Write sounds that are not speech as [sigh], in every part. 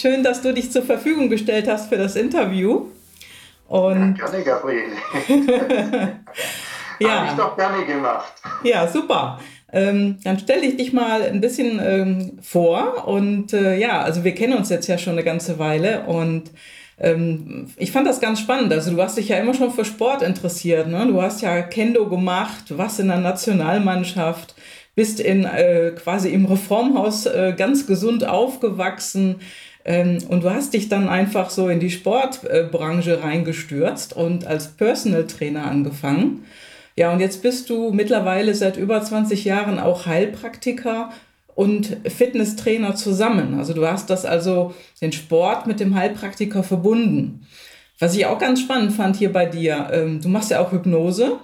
Schön, dass du dich zur Verfügung gestellt hast für das Interview. Und ja, gerne, Gabriele. [laughs] ja. Habe ich doch gerne gemacht. Ja, super. Ähm, dann stelle ich dich mal ein bisschen ähm, vor. Und äh, ja, also wir kennen uns jetzt ja schon eine ganze Weile und ähm, ich fand das ganz spannend. Also du hast dich ja immer schon für Sport interessiert. Ne? Du hast ja Kendo gemacht, was in der Nationalmannschaft, bist in äh, quasi im Reformhaus äh, ganz gesund aufgewachsen. Ähm, und du hast dich dann einfach so in die Sportbranche reingestürzt und als Personal Trainer angefangen. Ja, und jetzt bist du mittlerweile seit über 20 Jahren auch Heilpraktiker und Fitnesstrainer zusammen. Also du hast das also den Sport mit dem Heilpraktiker verbunden. Was ich auch ganz spannend fand hier bei dir, ähm, du machst ja auch Hypnose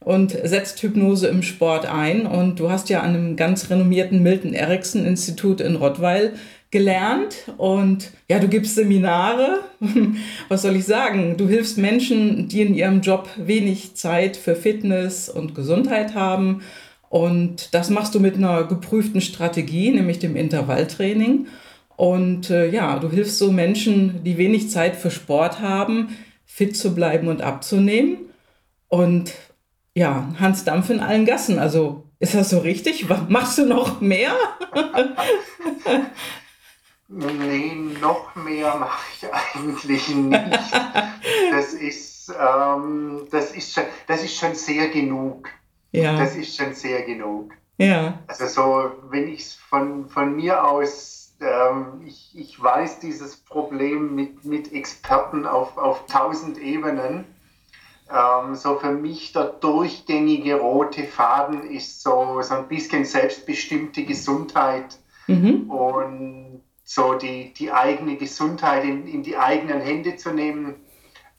und setzt Hypnose im Sport ein. Und du hast ja an einem ganz renommierten Milton Erickson Institut in Rottweil gelernt und ja, du gibst Seminare. [laughs] Was soll ich sagen? Du hilfst Menschen, die in ihrem Job wenig Zeit für Fitness und Gesundheit haben. Und das machst du mit einer geprüften Strategie, nämlich dem Intervalltraining. Und äh, ja, du hilfst so Menschen, die wenig Zeit für Sport haben, fit zu bleiben und abzunehmen. Und ja, Hans Dampf in allen Gassen. Also ist das so richtig? Machst du noch mehr? [laughs] nee, noch mehr mache ich eigentlich nicht. [laughs] Das ist, ähm, das ist, schon, das ist schon sehr genug. Ja. Das ist schon sehr genug. Ja. Also so, wenn ich es von, von mir aus, ähm, ich, ich weiß dieses Problem mit, mit Experten auf, auf tausend Ebenen ähm, so für mich der durchgängige rote Faden ist so, so ein bisschen selbstbestimmte Gesundheit mhm. und so die, die eigene Gesundheit in, in die eigenen Hände zu nehmen,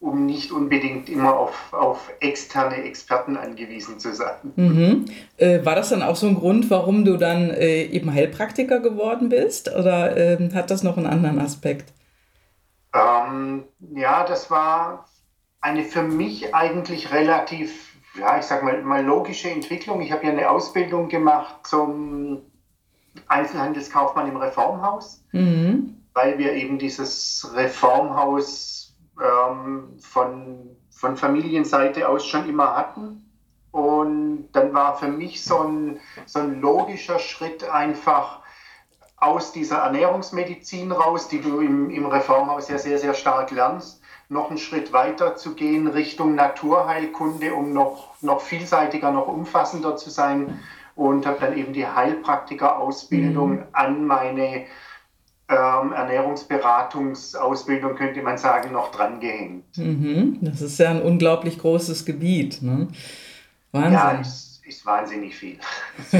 um nicht unbedingt immer auf, auf externe Experten angewiesen zu sein. Mhm. Äh, war das dann auch so ein Grund, warum du dann äh, eben Heilpraktiker geworden bist oder äh, hat das noch einen anderen Aspekt? Ähm, ja, das war eine für mich eigentlich relativ, ja, ich sag mal, mal logische Entwicklung. Ich habe ja eine Ausbildung gemacht zum Einzelhandelskaufmann im Reformhaus, mhm. weil wir eben dieses Reformhaus ähm, von, von Familienseite aus schon immer hatten. Und dann war für mich so ein, so ein logischer Schritt einfach aus dieser Ernährungsmedizin raus, die du im, im Reformhaus ja sehr, sehr stark lernst, noch einen Schritt weiter zu gehen Richtung Naturheilkunde, um noch, noch vielseitiger, noch umfassender zu sein und habe dann eben die Heilpraktiker-Ausbildung mhm. an meine ähm, Ernährungsberatungsausbildung, könnte man sagen, noch dran gehängt. Mhm. Das ist ja ein unglaublich großes Gebiet. Ne? Wahnsinn. Ja, ist wahnsinnig viel. [laughs]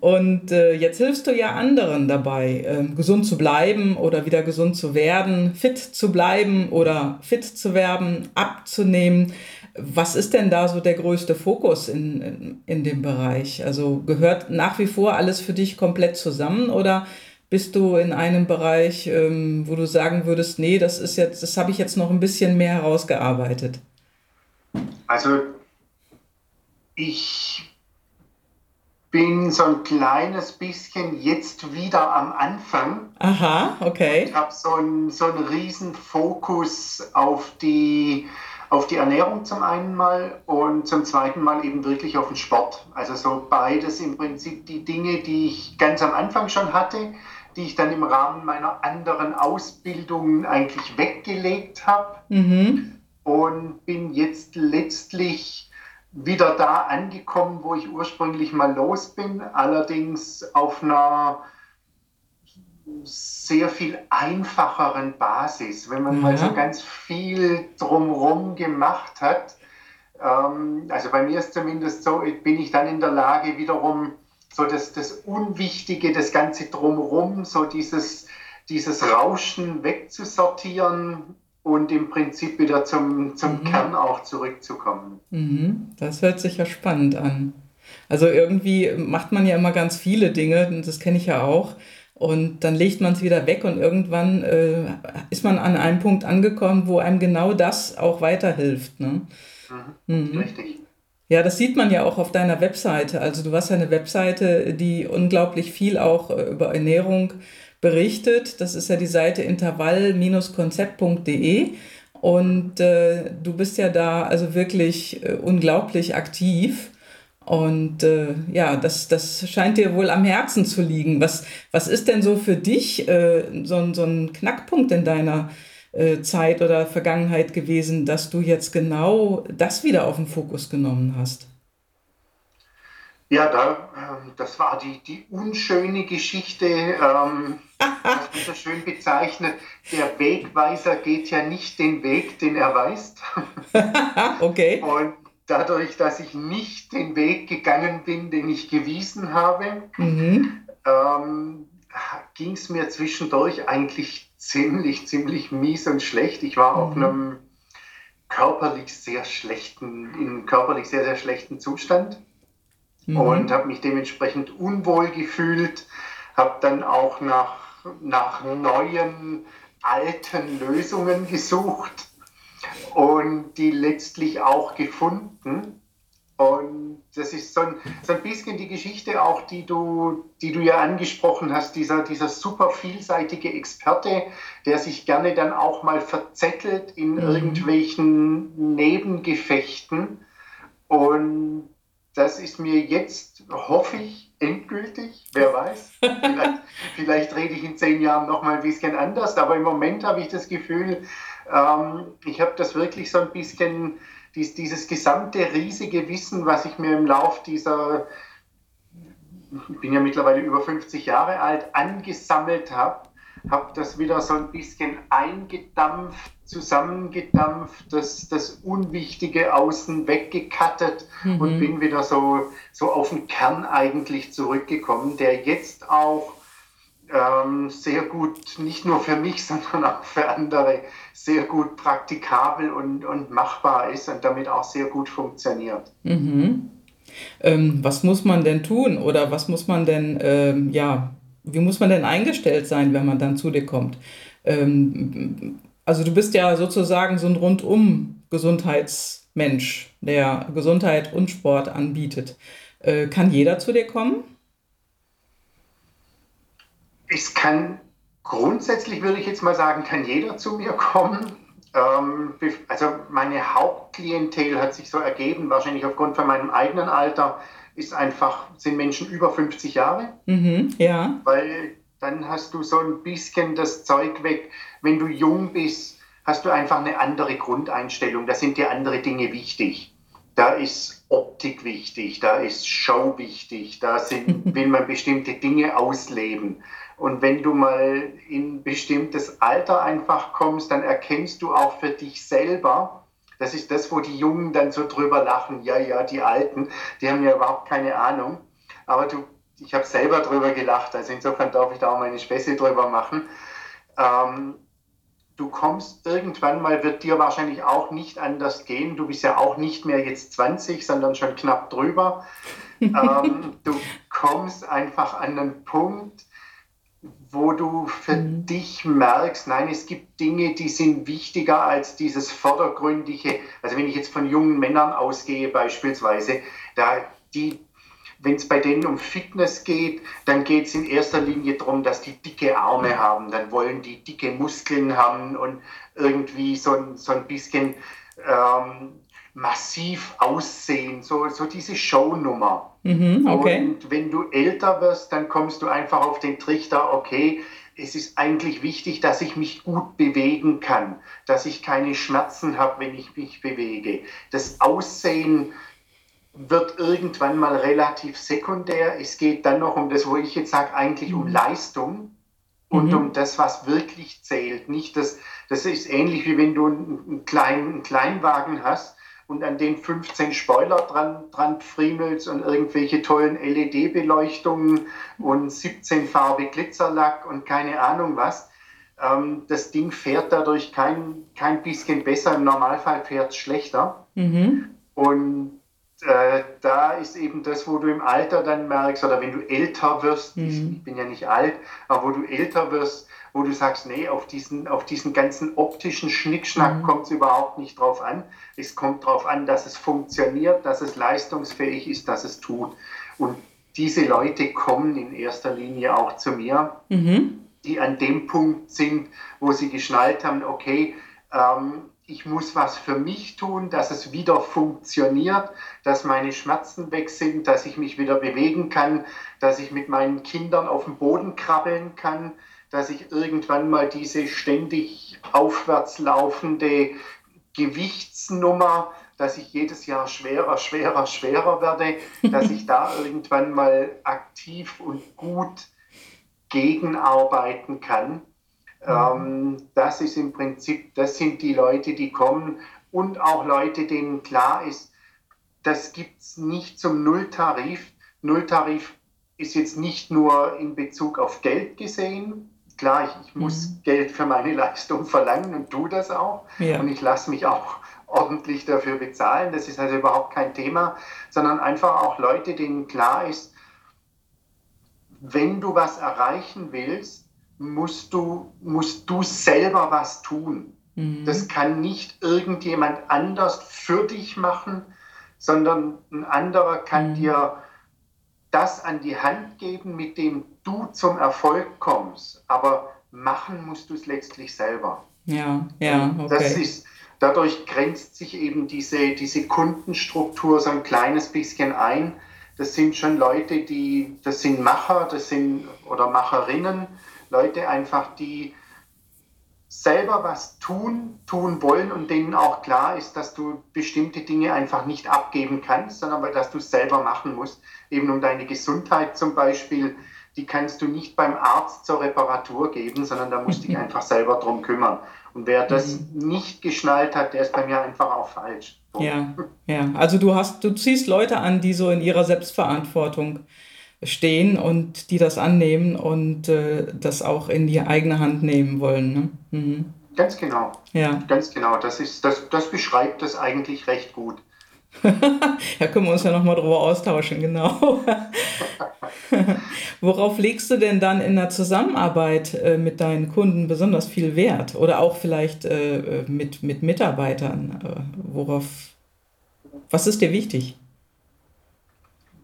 und äh, jetzt hilfst du ja anderen dabei, äh, gesund zu bleiben oder wieder gesund zu werden, fit zu bleiben oder fit zu werden, abzunehmen. Was ist denn da so der größte Fokus in, in, in dem Bereich? Also gehört nach wie vor alles für dich komplett zusammen oder bist du in einem Bereich, ähm, wo du sagen würdest, nee, das ist jetzt, das habe ich jetzt noch ein bisschen mehr herausgearbeitet? Also ich bin so ein kleines bisschen jetzt wieder am Anfang. Aha, okay. Ich habe so einen so einen riesen Fokus auf die, auf die Ernährung zum einen mal und zum zweiten Mal eben wirklich auf den Sport. Also so beides im Prinzip die Dinge, die ich ganz am Anfang schon hatte, die ich dann im Rahmen meiner anderen Ausbildung eigentlich weggelegt habe. Mhm. Und bin jetzt letztlich wieder da angekommen, wo ich ursprünglich mal los bin, allerdings auf einer sehr viel einfacheren Basis. Wenn man ja. mal so ganz viel drumherum gemacht hat, ähm, also bei mir ist zumindest so, bin ich dann in der Lage, wiederum so das, das Unwichtige, das Ganze drumherum, so dieses dieses Rauschen wegzusortieren und im Prinzip wieder zum, zum mhm. Kern auch zurückzukommen. Mhm. Das hört sich ja spannend an. Also irgendwie macht man ja immer ganz viele Dinge, das kenne ich ja auch. Und dann legt man es wieder weg und irgendwann äh, ist man an einem Punkt angekommen, wo einem genau das auch weiterhilft. Ne? Mhm. Mhm. Richtig. Ja, das sieht man ja auch auf deiner Webseite. Also du hast ja eine Webseite, die unglaublich viel auch äh, über Ernährung berichtet. Das ist ja die Seite intervall-konzept.de. Und äh, du bist ja da also wirklich äh, unglaublich aktiv. Und äh, ja, das, das scheint dir wohl am Herzen zu liegen. Was, was ist denn so für dich äh, so, so ein Knackpunkt in deiner äh, Zeit oder Vergangenheit gewesen, dass du jetzt genau das wieder auf den Fokus genommen hast? Ja, da, ähm, das war die, die unschöne Geschichte, ähm, das wird so schön bezeichnet. Der Wegweiser geht ja nicht den Weg, den er weist. [laughs] okay. Und dadurch, dass ich nicht den Weg gegangen bin, den ich gewiesen habe, mhm. ähm, ging es mir zwischendurch eigentlich ziemlich, ziemlich mies und schlecht. Ich war mhm. auf einem körperlich sehr schlechten, in körperlich sehr, sehr schlechten Zustand mhm. und habe mich dementsprechend unwohl gefühlt, habe dann auch nach, nach neuen, alten Lösungen gesucht und die letztlich auch gefunden. Und das ist so ein, so ein bisschen die Geschichte auch, die du, die du ja angesprochen hast, dieser, dieser super vielseitige Experte, der sich gerne dann auch mal verzettelt in mhm. irgendwelchen Nebengefechten. Und das ist mir jetzt, hoffe ich, endgültig. Wer weiß. [laughs] Vielleicht, vielleicht rede ich in zehn Jahren noch mal ein bisschen anders. Aber im Moment habe ich das Gefühl, ähm, ich habe das wirklich so ein bisschen, dies, dieses gesamte riesige Wissen, was ich mir im Lauf dieser, ich bin ja mittlerweile über 50 Jahre alt, angesammelt habe, habe das wieder so ein bisschen eingedampft, zusammengedampft, das, das Unwichtige außen weggekattet mhm. und bin wieder so, so auf den Kern eigentlich zurückgekommen, der jetzt auch ähm, sehr gut, nicht nur für mich, [laughs] sondern auch für andere, sehr gut praktikabel und, und machbar ist und damit auch sehr gut funktioniert. Mhm. Ähm, was muss man denn tun oder was muss man denn, ähm, ja, wie muss man denn eingestellt sein, wenn man dann zu dir kommt? Ähm, also du bist ja sozusagen so ein rundum Gesundheitsmensch, der Gesundheit und Sport anbietet. Äh, kann jeder zu dir kommen? Es kann grundsätzlich, würde ich jetzt mal sagen, kann jeder zu mir kommen. Ähm, also meine Hauptklientel hat sich so ergeben, wahrscheinlich aufgrund von meinem eigenen Alter, ist einfach, sind Menschen über 50 Jahre. Mhm, ja. Weil dann hast du so ein bisschen das Zeug weg. Wenn du jung bist, hast du einfach eine andere Grundeinstellung. Da sind dir andere Dinge wichtig. Da ist Optik wichtig, da ist Show wichtig, da sind, [laughs] will man bestimmte Dinge ausleben. Und wenn du mal in bestimmtes Alter einfach kommst, dann erkennst du auch für dich selber, das ist das, wo die Jungen dann so drüber lachen, ja, ja, die Alten, die haben ja überhaupt keine Ahnung. Aber du, ich habe selber drüber gelacht, also insofern darf ich da auch meine Späße drüber machen. Ähm, du kommst irgendwann mal, wird dir wahrscheinlich auch nicht anders gehen. Du bist ja auch nicht mehr jetzt 20, sondern schon knapp drüber. [laughs] ähm, du kommst einfach an einen Punkt, wo du für mhm. dich merkst, nein, es gibt Dinge, die sind wichtiger als dieses vordergründige. Also wenn ich jetzt von jungen Männern ausgehe beispielsweise, da die wenn es bei denen um Fitness geht, dann geht es in erster Linie darum, dass die dicke Arme haben. Dann wollen die dicke Muskeln haben und irgendwie so, so ein bisschen ähm, massiv aussehen, so, so diese Shownummer. Mhm, okay. Und wenn du älter wirst, dann kommst du einfach auf den Trichter, okay, es ist eigentlich wichtig, dass ich mich gut bewegen kann, dass ich keine Schmerzen habe, wenn ich mich bewege. Das Aussehen wird irgendwann mal relativ sekundär. Es geht dann noch um das, wo ich jetzt sage, eigentlich um mhm. Leistung und mhm. um das, was wirklich zählt. Nicht das, das ist ähnlich wie wenn du einen kleinen, einen Kleinwagen hast und an den 15 Spoiler dran, dran friemelst und irgendwelche tollen LED-Beleuchtungen und 17 Farbe Glitzerlack und keine Ahnung was. ähm, das Ding fährt dadurch kein, kein bisschen besser, im Normalfall fährt es schlechter. Mhm. Und äh, da ist eben das, wo du im Alter dann merkst, oder wenn du älter wirst, mhm. ich, ich, bin ja nicht alt, aber wo du älter wirst, wo du sagst, nee, auf diesen, auf diesen ganzen optischen Schnickschnack mhm. kommt es überhaupt nicht drauf an. Es kommt darauf an, dass es funktioniert, dass es leistungsfähig ist, dass es tut. Und diese Leute kommen in erster Linie auch zu mir, mhm. die an dem Punkt sind, wo sie geschnallt haben, okay, ähm, ich muss was für mich tun, dass es wieder funktioniert, dass meine Schmerzen weg sind, dass ich mich wieder bewegen kann, dass ich mit meinen Kindern auf dem Boden krabbeln kann, dass ich irgendwann mal diese ständig aufwärts laufende Gewichtsnummer, dass ich jedes Jahr schwerer, schwerer, schwerer werde, dass ich da [laughs] irgendwann mal aktiv und gut gegenarbeiten kann. Mhm. Ähm, das ist im Prinzip, das sind die Leute, die kommen und auch Leute, denen klar ist, das gibt es nicht zum Nulltarif. Nulltarif ist jetzt nicht nur in Bezug auf Geld gesehen, klar, ich, ich muss mhm. Geld für meine Leistung verlangen und tue das auch. Ja. Und ich lasse mich auch [laughs] ordentlich dafür bezahlen. Das ist also überhaupt kein Thema, sondern einfach auch Leute, denen klar ist, wenn du was erreichen willst, musst du, musst du selber was tun. Mhm. Das kann nicht irgendjemand anders für dich machen, sondern ein anderer kann mhm. dir das an die Hand geben, mit dem du zum Erfolg kommst. Aber machen musst du es letztlich selber. Ja, ja, okay. Das ist, dadurch grenzt sich eben diese, diese Kundenstruktur so ein kleines bisschen ein. Das sind schon Leute, die, das sind Macher, das sind oder Macherinnen, Leute einfach, die selber was tun, tun wollen und denen auch klar ist, dass du bestimmte Dinge einfach nicht abgeben kannst, sondern dass du es selber machen musst. Eben um deine Gesundheit zum Beispiel, die kannst du nicht beim Arzt zur Reparatur geben, sondern da musst du dich [laughs] einfach selber drum kümmern. Und wer das mhm. nicht geschnallt hat, der ist bei mir einfach auch falsch. Ja, [laughs] ja. Also du hast, du ziehst Leute an, die so in ihrer Selbstverantwortung stehen und die das annehmen und äh, das auch in die eigene Hand nehmen wollen. Ne? Mhm. Ganz genau. Ja. Ganz genau. Das, ist, das, das beschreibt das eigentlich recht gut. [laughs] da können wir uns ja nochmal drüber austauschen, genau. [laughs] Worauf legst du denn dann in der Zusammenarbeit äh, mit deinen Kunden besonders viel Wert? Oder auch vielleicht äh, mit, mit Mitarbeitern? Äh, worauf, was ist dir wichtig?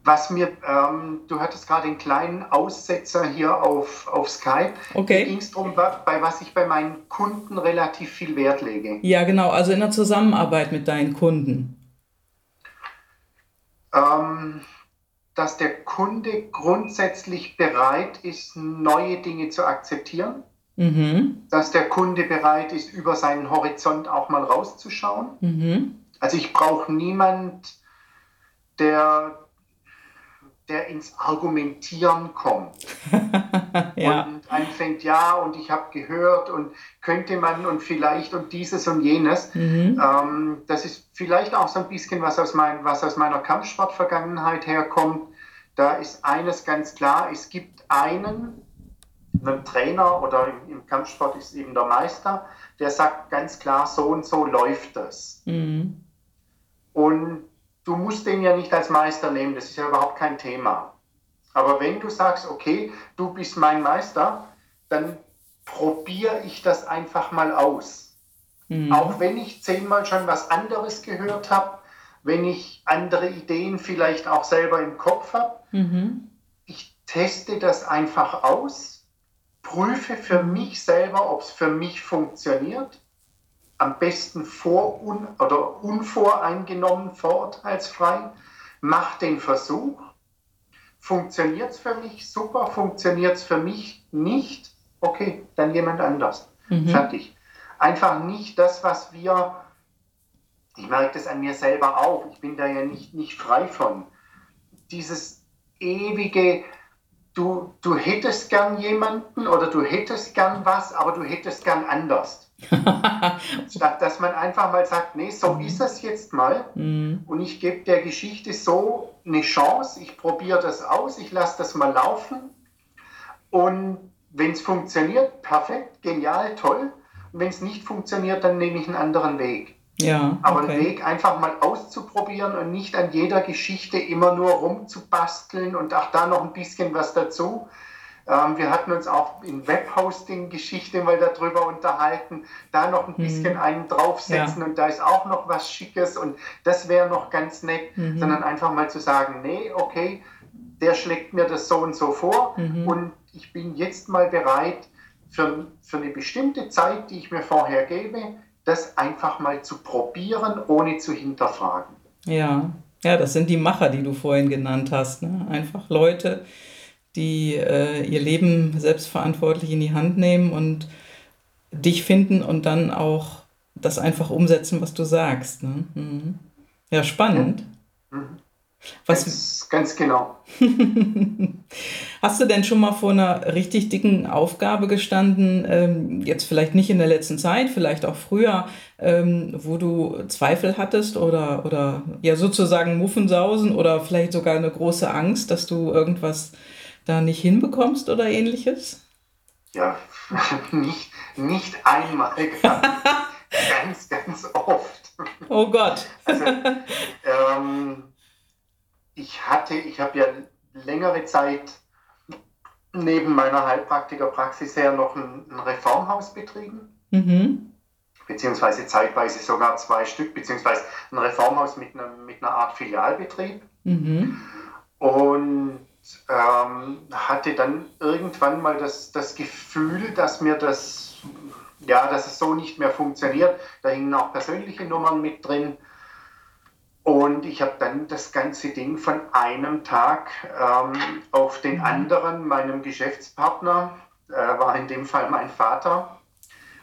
Was mir, ähm, du hattest gerade einen kleinen Aussetzer hier auf, auf Skype. Okay. Ging es darum, bei was ich bei meinen Kunden relativ viel Wert lege. Ja, genau, also in der Zusammenarbeit mit deinen Kunden. Ähm, dass der Kunde grundsätzlich bereit ist, neue Dinge zu akzeptieren. Mhm. Dass der Kunde bereit ist, über seinen Horizont auch mal rauszuschauen. Mhm. Also ich brauche niemand, der der ins Argumentieren kommt [laughs] ja. und anfängt, ja, und ich habe gehört und könnte man und vielleicht und dieses und jenes. Mhm. Ähm, das ist vielleicht auch so ein bisschen was aus, mein, was aus meiner Kampfsportvergangenheit herkommt. Da ist eines ganz klar, es gibt einen, einen Trainer oder im, im Kampfsport ist eben der Meister, der sagt ganz klar, so und so läuft das. Mhm. Und du musst den ja nicht als Meister nehmen, das ist ja überhaupt kein Thema. Aber wenn du sagst, okay, du bist mein Meister, dann probiere ich das einfach mal aus. Mhm. Auch wenn ich zehnmal schon was anderes gehört habe, wenn ich andere Ideen vielleicht auch selber im Kopf habe. Mhm. Ich teste das einfach aus, prüfe für mich selber, ob es für mich funktioniert am besten vor un oder unvoreingenommen, vorurteilsfrei, mach den Versuch. Funktioniert es für mich? Super. Funktioniert es für mich nicht? Okay, dann jemand anders. Mhm. Fertig. Einfach nicht das, was wir, ich merke das an mir selber auch, ich bin da ja nicht, nicht frei von. Dieses ewige, du, du hättest gern jemanden oder du hättest gern was, aber du hättest gern anders. [laughs] Statt dass man einfach mal sagt, nee, so mhm. ist es jetzt mal mhm. und ich gebe der Geschichte so eine Chance, ich probiere das aus, ich lasse das mal laufen und wenn es funktioniert, perfekt, genial, toll. Und wenn es nicht funktioniert, dann nehme ich einen anderen Weg. Ja, okay. Aber einen Weg einfach mal auszuprobieren und nicht an jeder Geschichte immer nur rumzubasteln und auch da noch ein bisschen was dazu. Ähm, wir hatten uns auch in Webhosting-Geschichte mal darüber unterhalten, da noch ein mhm. bisschen einen draufsetzen ja. und da ist auch noch was Schickes und das wäre noch ganz nett, mhm. sondern einfach mal zu sagen, nee, okay, der schlägt mir das so und so vor mhm. und ich bin jetzt mal bereit, für, für eine bestimmte Zeit, die ich mir vorher gebe, das einfach mal zu probieren, ohne zu hinterfragen. Ja, ja, das sind die Macher, die du vorhin genannt hast. Ne? Einfach Leute, die äh, ihr Leben selbstverantwortlich in die Hand nehmen und dich finden und dann auch das einfach umsetzen, was du sagst. Ne? Mhm. Ja, spannend. Mhm. Was, ganz, ganz genau. [laughs] Hast du denn schon mal vor einer richtig dicken Aufgabe gestanden, ähm, jetzt vielleicht nicht in der letzten Zeit, vielleicht auch früher, ähm, wo du Zweifel hattest oder, oder ja sozusagen Muffensausen oder vielleicht sogar eine große Angst, dass du irgendwas da nicht hinbekommst oder ähnliches? Ja, [laughs] nicht, nicht einmal, ganz, ganz oft. Oh Gott. Also, ähm, ich hatte, ich habe ja längere Zeit neben meiner Heilpraktikerpraxis her noch ein, ein Reformhaus betrieben. Mhm. Beziehungsweise zeitweise sogar zwei Stück, beziehungsweise ein Reformhaus mit, einer, mit einer Art Filialbetrieb. Mhm. Und ähm, hatte dann irgendwann mal das, das Gefühl, dass mir das, ja, dass es so nicht mehr funktioniert. Da hingen auch persönliche Nummern mit drin. Und ich habe dann das ganze Ding von einem Tag ähm, auf den mhm. anderen, meinem Geschäftspartner, äh, war in dem Fall mein Vater,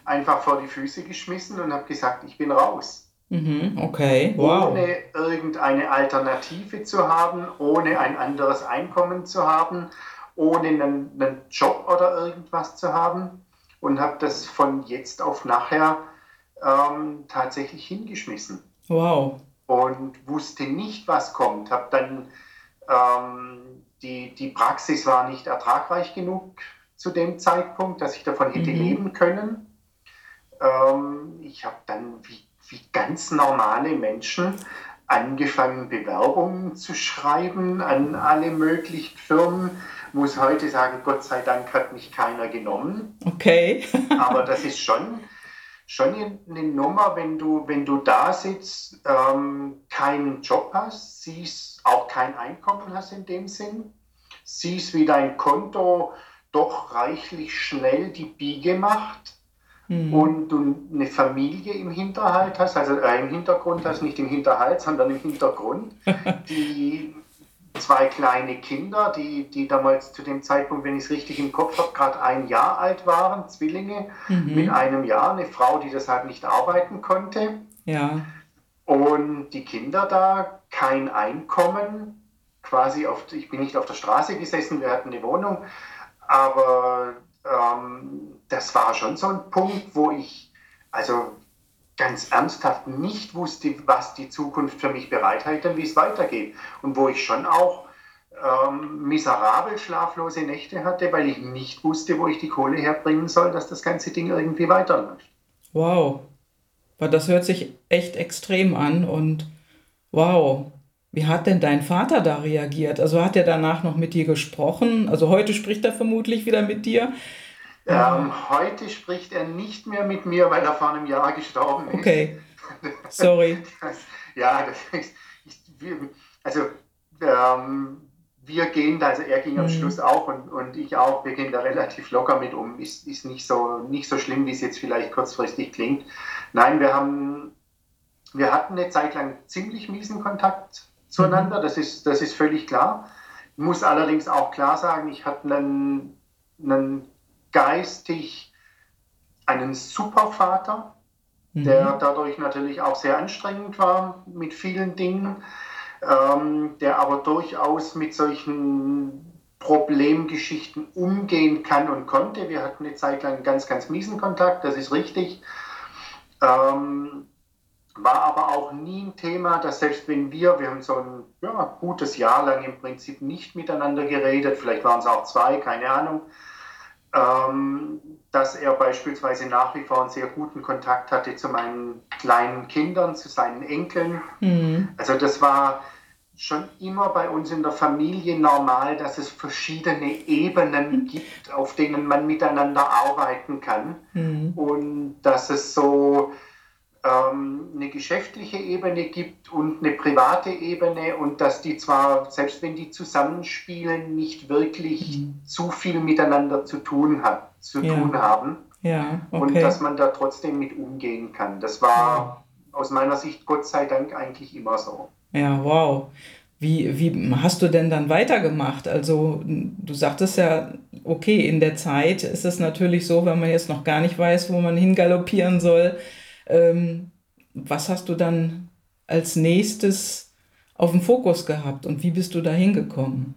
einfach vor die Füße geschmissen und habe gesagt, ich bin raus. Mhm, okay, wow. Ohne irgendeine Alternative zu haben, ohne ein anderes Einkommen zu haben, ohne einen, einen Job oder irgendwas zu haben. Und habe das von jetzt auf nachher ähm, tatsächlich hingeschmissen. Wow. Und wusste nicht, was kommt. Habe dann, ähm, die, die Praxis war nicht ertragreich genug zu dem Zeitpunkt, dass ich davon hätte mhm. leben können. Ähm, ich habe dann, wie wie ganz normale Menschen angefangen, Bewerbungen zu schreiben an alle möglichen Firmen. Muss heute sagen, Gott sei Dank hat mich keiner genommen. Okay. [laughs] Aber das ist schon, schon eine Nummer, wenn du, wenn du da sitzt, ähm, keinen Job hast, siehst, auch kein Einkommen hast in dem Sinn, siehst, wie dein Konto doch reichlich schnell die Biege macht mhm. und du eine Familie im Hinterhalt hast, also äh, im Hintergrund hast, nicht im Hinterhalt, sondern im Hintergrund, [laughs] die zwei kleine Kinder, die, die damals zu dem Zeitpunkt, wenn ich es richtig im Kopf habe, gerade ein Jahr alt waren, Zwillinge mhm. mit einem Jahr, eine Frau, die deshalb nicht arbeiten konnte. Ja. Und die Kinder da, kein Einkommen, quasi auf, ich bin nicht auf der Straße gesessen, wir hatten eine Wohnung, aber ähm, das war schon so ein Punkt, wo ich also ganz ernsthaft nicht wusste, was die Zukunft für mich bereithält und wie es weitergeht. Und wo ich schon auch ähm, miserabel schlaflose Nächte hatte, weil ich nicht wusste, wo ich die Kohle herbringen soll, dass das ganze Ding irgendwie weiterläuft. Wow. Das hört sich echt extrem an und wow. Wie hat denn dein Vater da reagiert? Also hat er danach noch mit dir gesprochen? Also heute spricht er vermutlich wieder mit dir. Ähm, heute spricht er nicht mehr mit mir, weil er vor einem Jahr gestorben ist. Okay. Sorry. [laughs] ja, das ist, ich, also ähm, wir gehen da, also er ging am mhm. Schluss auch und, und ich auch, wir gehen da relativ locker mit um. Ist, ist nicht, so, nicht so schlimm, wie es jetzt vielleicht kurzfristig klingt. Nein, wir haben, wir hatten eine Zeit lang ziemlich miesen Kontakt zueinander, das, ist, das ist völlig klar. Ich muss allerdings auch klar sagen, ich hatte einen, einen geistig einen Supervater, mhm. der dadurch natürlich auch sehr anstrengend war mit vielen Dingen, ähm, der aber durchaus mit solchen Problemgeschichten umgehen kann und konnte. Wir hatten eine Zeit lang einen ganz, ganz miesen Kontakt, das ist richtig. Ähm, war aber auch nie ein Thema, dass selbst wenn wir, wir haben so ein ja, gutes Jahr lang im Prinzip nicht miteinander geredet, vielleicht waren es auch zwei, keine Ahnung, ähm, dass er beispielsweise nach wie vor einen sehr guten Kontakt hatte zu meinen kleinen Kindern, zu seinen Enkeln. Mhm. Also das war schon immer bei uns in der Familie normal, dass es verschiedene Ebenen gibt, auf denen man miteinander arbeiten kann. Mhm. Und dass es so ähm, eine geschäftliche Ebene gibt und eine private Ebene und dass die zwar, selbst wenn die zusammenspielen, nicht wirklich mhm. zu viel miteinander zu tun, hat, zu ja. tun haben. Ja, okay. Und dass man da trotzdem mit umgehen kann. Das war ja. aus meiner Sicht Gott sei Dank eigentlich immer so. Ja, wow. Wie, wie hast du denn dann weitergemacht? Also du sagtest ja, okay, in der Zeit ist es natürlich so, wenn man jetzt noch gar nicht weiß, wo man hingaloppieren soll. Ähm, was hast du dann als nächstes auf dem Fokus gehabt und wie bist du da hingekommen?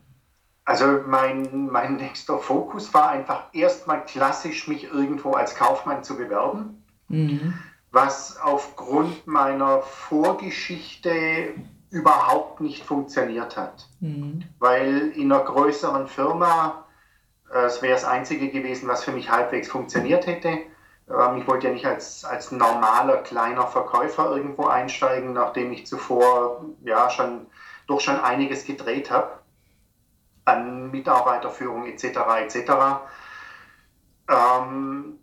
Also mein, mein nächster Fokus war einfach erstmal klassisch, mich irgendwo als Kaufmann zu bewerben, mhm. was aufgrund meiner Vorgeschichte überhaupt nicht funktioniert hat. Mhm. Weil in einer größeren Firma, äh, es wäre das Einzige gewesen, was für mich halbwegs funktioniert hätte. Ähm, ich wollte ja nicht als, als normaler kleiner Verkäufer irgendwo einsteigen, nachdem ich zuvor ja schon doch schon einiges gedreht habe an Mitarbeiterführung etc. etc. Ähm,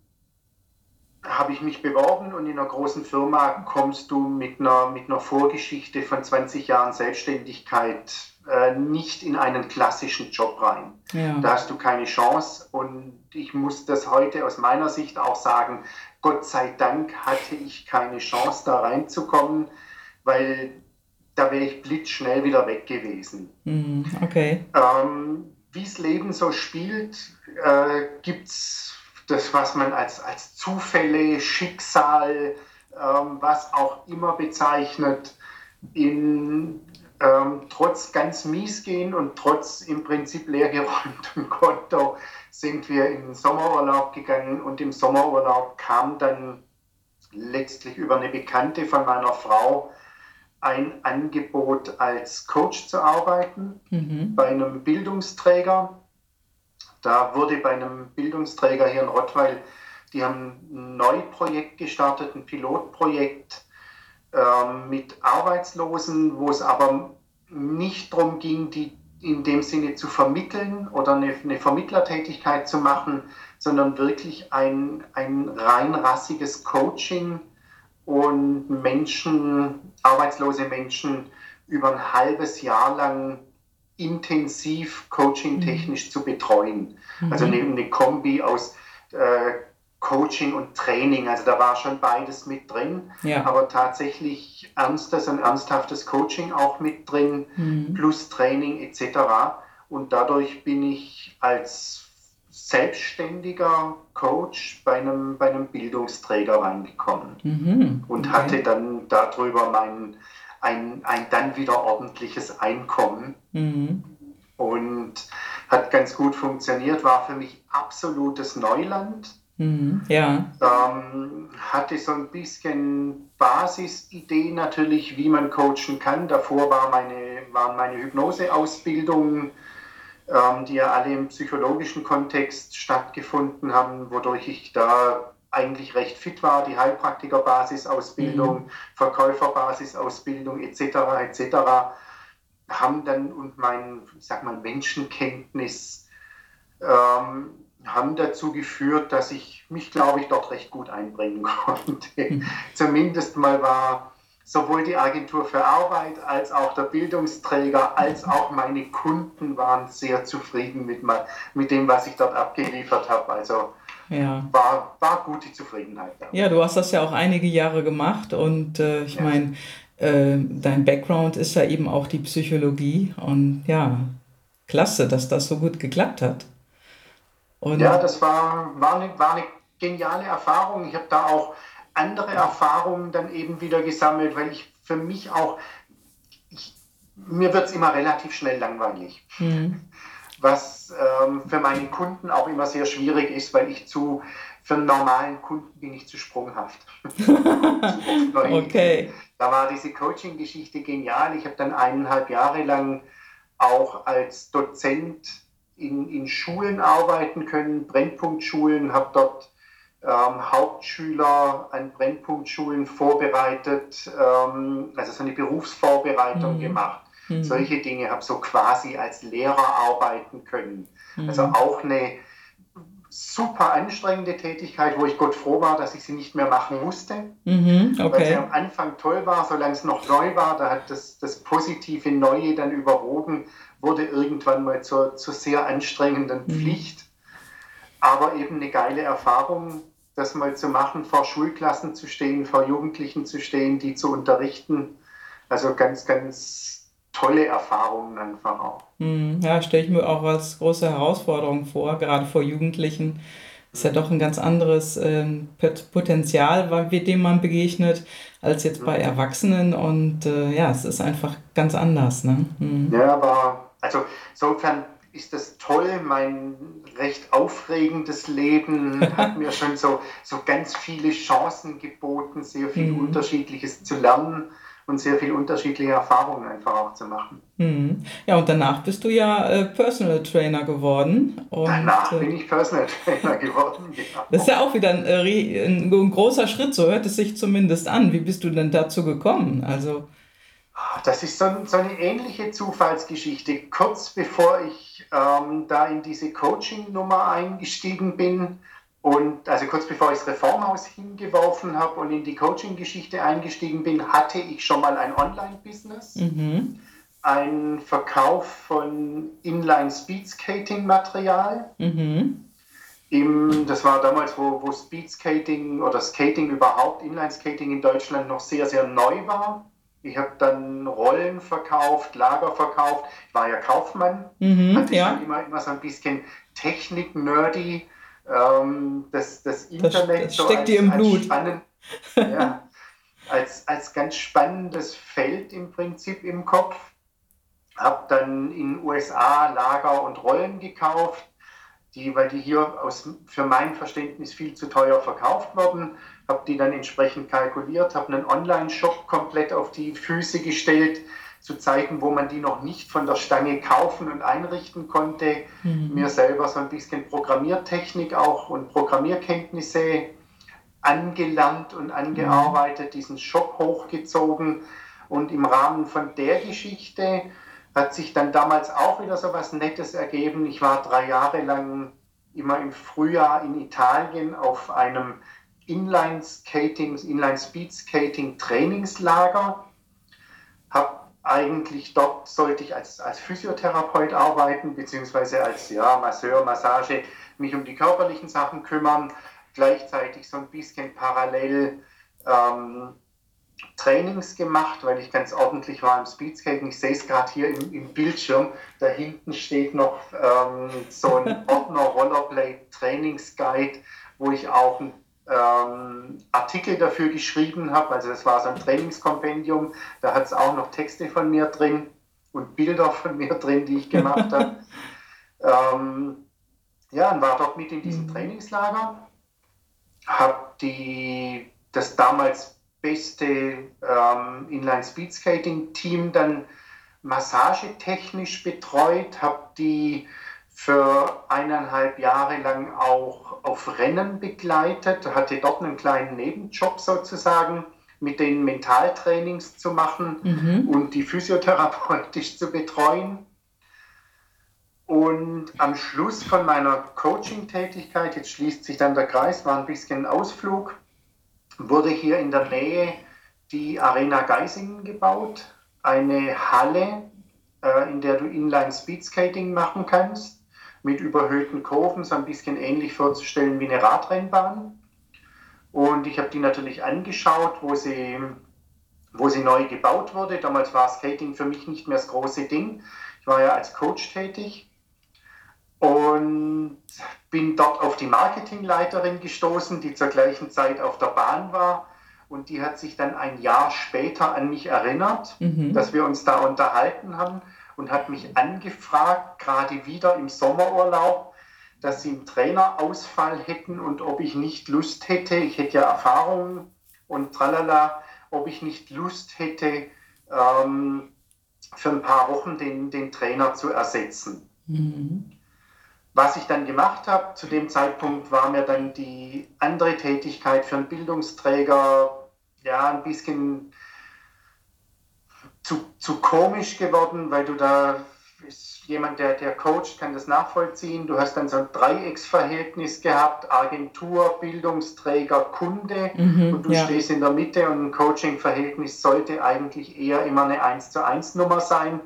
habe ich mich beworben und in einer großen Firma kommst du mit einer, mit einer Vorgeschichte von 20 Jahren Selbstständigkeit äh, nicht in einen klassischen Job rein. Ja. Da hast du keine Chance und ich muss das heute aus meiner Sicht auch sagen, Gott sei Dank hatte ich keine Chance da reinzukommen, weil da wäre ich blitzschnell wieder weg gewesen. Mhm, okay. Ähm, Wie das Leben so spielt, äh, gibt es das, was man als, als Zufälle, Schicksal, ähm, was auch immer bezeichnet, in ähm, trotz ganz mies gehen und trotz im Prinzip leergeräumtem [laughs] Konto sind wir in den Sommerurlaub gegangen und im Sommerurlaub kam dann letztlich über eine Bekannte von meiner Frau ein Angebot als Coach zu arbeiten mhm. bei einem Bildungsträger. Da wurde bei einem Bildungsträger hier in Rottweil, die haben ein Neuprojekt gestartet, ein Pilotprojekt mit Arbeitslosen, wo es aber nicht darum ging, die in dem Sinne zu vermitteln oder eine, eine Vermittlertätigkeit zu machen, sondern wirklich ein, ein rein rassiges Coaching und Menschen, arbeitslose Menschen über ein halbes Jahr lang intensiv coaching-technisch mhm. zu betreuen. Mhm. Also eine, eine, Kombi aus äh, Coaching und Training. Also da war schon beides mit drin, ja. aber tatsächlich ernstes und ernsthaftes Coaching auch mit drin, mhm. plus Training etc. Und dadurch bin ich als selbstständiger Coach bei einem, bei einem Bildungsträger reingekommen mhm. und okay. hatte dann darüber mein, ein, ein dann wieder ordentliches Einkommen mhm. und hat ganz gut funktioniert, war für mich absolutes Neuland. Mhm. Ja. Ähm, hatte so ein bisschen Basisidee natürlich, wie man coachen kann. Davor war meine, waren meine Hypnoseausbildung ähm, die ja alle im psychologischen Kontext stattgefunden haben, wodurch ich da eigentlich recht fit war, die Heilpraktikerbasisausbildung, mhm. Verkäuferbasisausbildung etc. etc. haben dann und mein, ich sag mal, Menschenkenntnis ähm, haben dazu geführt, dass ich mich, glaube ich, dort recht gut einbringen [laughs] konnte. Zumindest mal war sowohl die Agentur für Arbeit als auch der Bildungsträger als auch meine Kunden waren sehr zufrieden mit, mit dem, was ich dort abgeliefert habe. Also ja. war, war gute Zufriedenheit da. Ja, du hast das ja auch einige Jahre gemacht und äh, ich ja. meine, äh, dein Background ist ja eben auch die Psychologie und ja, klasse, dass das so gut geklappt hat. Und ja, das war, war, eine, war eine geniale Erfahrung. Ich habe da auch andere Erfahrungen dann eben wieder gesammelt, weil ich für mich auch, ich, mir wird es immer relativ schnell langweilig. Mhm. Was ähm, für meine Kunden auch immer sehr schwierig ist, weil ich zu, für einen normalen Kunden bin ich zu sprunghaft. [laughs] [laughs] okay. Da war diese Coaching-Geschichte genial. Ich habe dann eineinhalb Jahre lang auch als Dozent in, in Schulen arbeiten können, Brennpunktschulen, habe dort ähm, Hauptschüler an Brennpunktschulen vorbereitet, ähm, also so eine Berufsvorbereitung mhm. gemacht. Mhm. Solche Dinge habe so quasi als Lehrer arbeiten können. Mhm. Also auch eine super anstrengende Tätigkeit, wo ich Gott froh war, dass ich sie nicht mehr machen musste. Mhm, okay. Weil sie am Anfang toll war, solange es noch neu war, da hat das, das positive Neue dann überwogen, wurde irgendwann mal zur, zur sehr anstrengenden mhm. Pflicht. Aber eben eine geile Erfahrung, das mal zu machen, vor Schulklassen zu stehen, vor Jugendlichen zu stehen, die zu unterrichten. Also ganz, ganz tolle Erfahrungen einfach auch. Mhm. Ja, stelle ich mir auch als große Herausforderung vor, gerade vor Jugendlichen. Ist ja doch ein ganz anderes ähm, Potenzial, dem man begegnet, als jetzt bei mhm. Erwachsenen. Und äh, ja, es ist einfach ganz anders. Ne? Mhm. Ja, aber also insofern ist das toll. Mein recht aufregendes Leben hat mir [laughs] schon so, so ganz viele Chancen geboten, sehr viel mhm. Unterschiedliches zu lernen und sehr viel unterschiedliche Erfahrungen einfach auch zu machen. Mhm. Ja, und danach bist du ja äh, Personal Trainer geworden. Und, danach äh, bin ich Personal Trainer [laughs] geworden, genau. Das ist ja auch wieder ein, äh, ein, ein, großer Schritt, so hört es sich zumindest an. Wie bist du denn dazu gekommen? Also das ist so, so, eine ähnliche Zufallsgeschichte. Kurz bevor ich ähm, da in diese Coaching-Nummer eingestiegen bin, und also kurz bevor ich das Reformhaus hingeworfen habe und in die Coaching-Geschichte eingestiegen bin, hatte ich schon mal ein Online-Business. Mhm. Ein Verkauf von Inline-Speed-Skating-Material. Mhm. Im, das war damals, wo, wo Speedskating oder Skating überhaupt, Inline-Skating in Deutschland noch sehr, sehr neu war. Ich habe dann Rollen verkauft, Lager verkauft. Ich war ja Kaufmann. Mhm, hatte ja. immer, immer so ein bisschen Technik-nerdy ähm, das, das Internet das, das steckt so als, dir im Blut. Spannend, ja, als, als ganz spannendes Feld im Prinzip im Kopf. Habe dann in USA Lager und Rollen gekauft, die, weil die hier aus, für mein Verständnis viel zu teuer verkauft wurden. Habe die dann entsprechend kalkuliert, habe einen Online-Shop komplett auf die Füße gestellt zu zeigen, wo man die noch nicht von der Stange kaufen und einrichten konnte. Mhm. Mir selber so ein bisschen Programmiertechnik auch und Programmierkenntnisse angelernt und angearbeitet, diesen Shop hochgezogen. Und im Rahmen von der Geschichte hat sich dann damals auch wieder so was Nettes ergeben. Ich war drei Jahre lang immer im Frühjahr in Italien auf einem Inline-Skating, Inline-Speed-Skating-Trainingslager, habe eigentlich dort sollte ich als, als Physiotherapeut arbeiten, beziehungsweise als ja, Masseur, Massage, mich um die körperlichen Sachen kümmern, gleichzeitig so ein bisschen parallel ähm, Trainings gemacht, weil ich ganz ordentlich war im Speedskating. Ich sehe es gerade hier im, im, Bildschirm. Da hinten steht noch ähm, so ein [laughs] Ordner Rollerblade Trainingsguide, wo ich auch ein ähm, Artikel dafür geschrieben habe. Also das war so ein Trainingskompendium. Da hat es auch noch Texte von mir drin und Bilder von mir drin, die ich gemacht habe. [laughs] ähm, ja, und war dort mit in diesem mhm. Trainingslager. Habe die das damals beste ähm, Inline Speedskating Team dann massagetechnisch betreut, habe die für eineinhalb Jahre lang auch auf Rennen begleitet, hatte dort einen kleinen Nebenjob sozusagen, mit den Mentaltrainings zu machen mhm. und die physiotherapeutisch zu betreuen. Und am Schluss von meiner Coaching-Tätigkeit, jetzt schließt sich dann der Kreis, war ein bisschen Ausflug, wurde hier in der Nähe die Arena Geisingen gebaut, eine Halle, äh, in der du Inline Speedskating machen kannst mit überhöhten Kurven, so ein bisschen ähnlich vorzustellen wie eine Radrennbahn. Und ich habe die natürlich angeschaut, wo sie, wo sie neu gebaut wurde. Damals war Skating für mich nicht mehr das große Ding. Ich war ja als Coach tätig und bin dort auf die Marketingleiterin gestoßen, die zur gleichen Zeit auf der Bahn war. Und die hat sich dann ein Jahr später an mich erinnert, mhm. dass wir uns da unterhalten haben und hat mich angefragt, gerade wieder im Sommerurlaub, dass sie einen Trainerausfall hätten und ob ich nicht Lust hätte, ich hätte ja Erfahrung und tralala, ob ich nicht Lust hätte, ähm, für ein paar Wochen den, den Trainer zu ersetzen. Mhm. was ich dann gemacht habe, zu dem Zeitpunkt war mir dann die andere Tätigkeit für einen Bildungsträger ja ein bisschen zu, zu komisch geworden, weil du da ist jemand, der, der coacht, kann das nachvollziehen. Du hast dann so ein Dreiecksverhältnis gehabt, Agentur, Bildungsträger, Kunde mhm, und du ja. stehst in der Mitte und ein Coaching-Verhältnis sollte eigentlich eher immer eine 1 zu 1 Nummer sein,